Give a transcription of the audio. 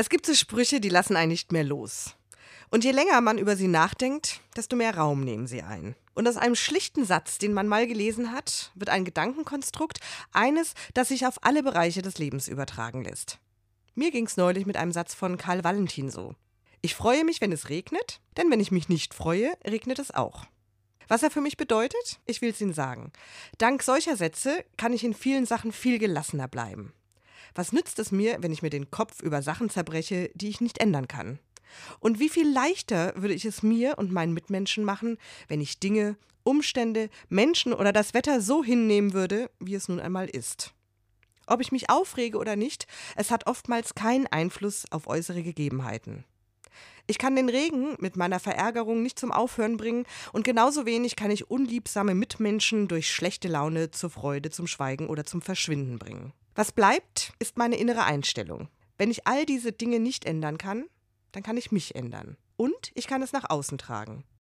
Es gibt so Sprüche, die lassen einen nicht mehr los. Und je länger man über sie nachdenkt, desto mehr Raum nehmen sie ein. Und aus einem schlichten Satz, den man mal gelesen hat, wird ein Gedankenkonstrukt, eines, das sich auf alle Bereiche des Lebens übertragen lässt. Mir ging es neulich mit einem Satz von Karl Valentin so. Ich freue mich, wenn es regnet, denn wenn ich mich nicht freue, regnet es auch. Was er für mich bedeutet? Ich will es Ihnen sagen. Dank solcher Sätze kann ich in vielen Sachen viel gelassener bleiben. Was nützt es mir, wenn ich mir den Kopf über Sachen zerbreche, die ich nicht ändern kann? Und wie viel leichter würde ich es mir und meinen Mitmenschen machen, wenn ich Dinge, Umstände, Menschen oder das Wetter so hinnehmen würde, wie es nun einmal ist? Ob ich mich aufrege oder nicht, es hat oftmals keinen Einfluss auf äußere Gegebenheiten. Ich kann den Regen mit meiner Verärgerung nicht zum Aufhören bringen und genauso wenig kann ich unliebsame Mitmenschen durch schlechte Laune zur Freude, zum Schweigen oder zum Verschwinden bringen. Was bleibt, ist meine innere Einstellung. Wenn ich all diese Dinge nicht ändern kann, dann kann ich mich ändern. Und ich kann es nach außen tragen.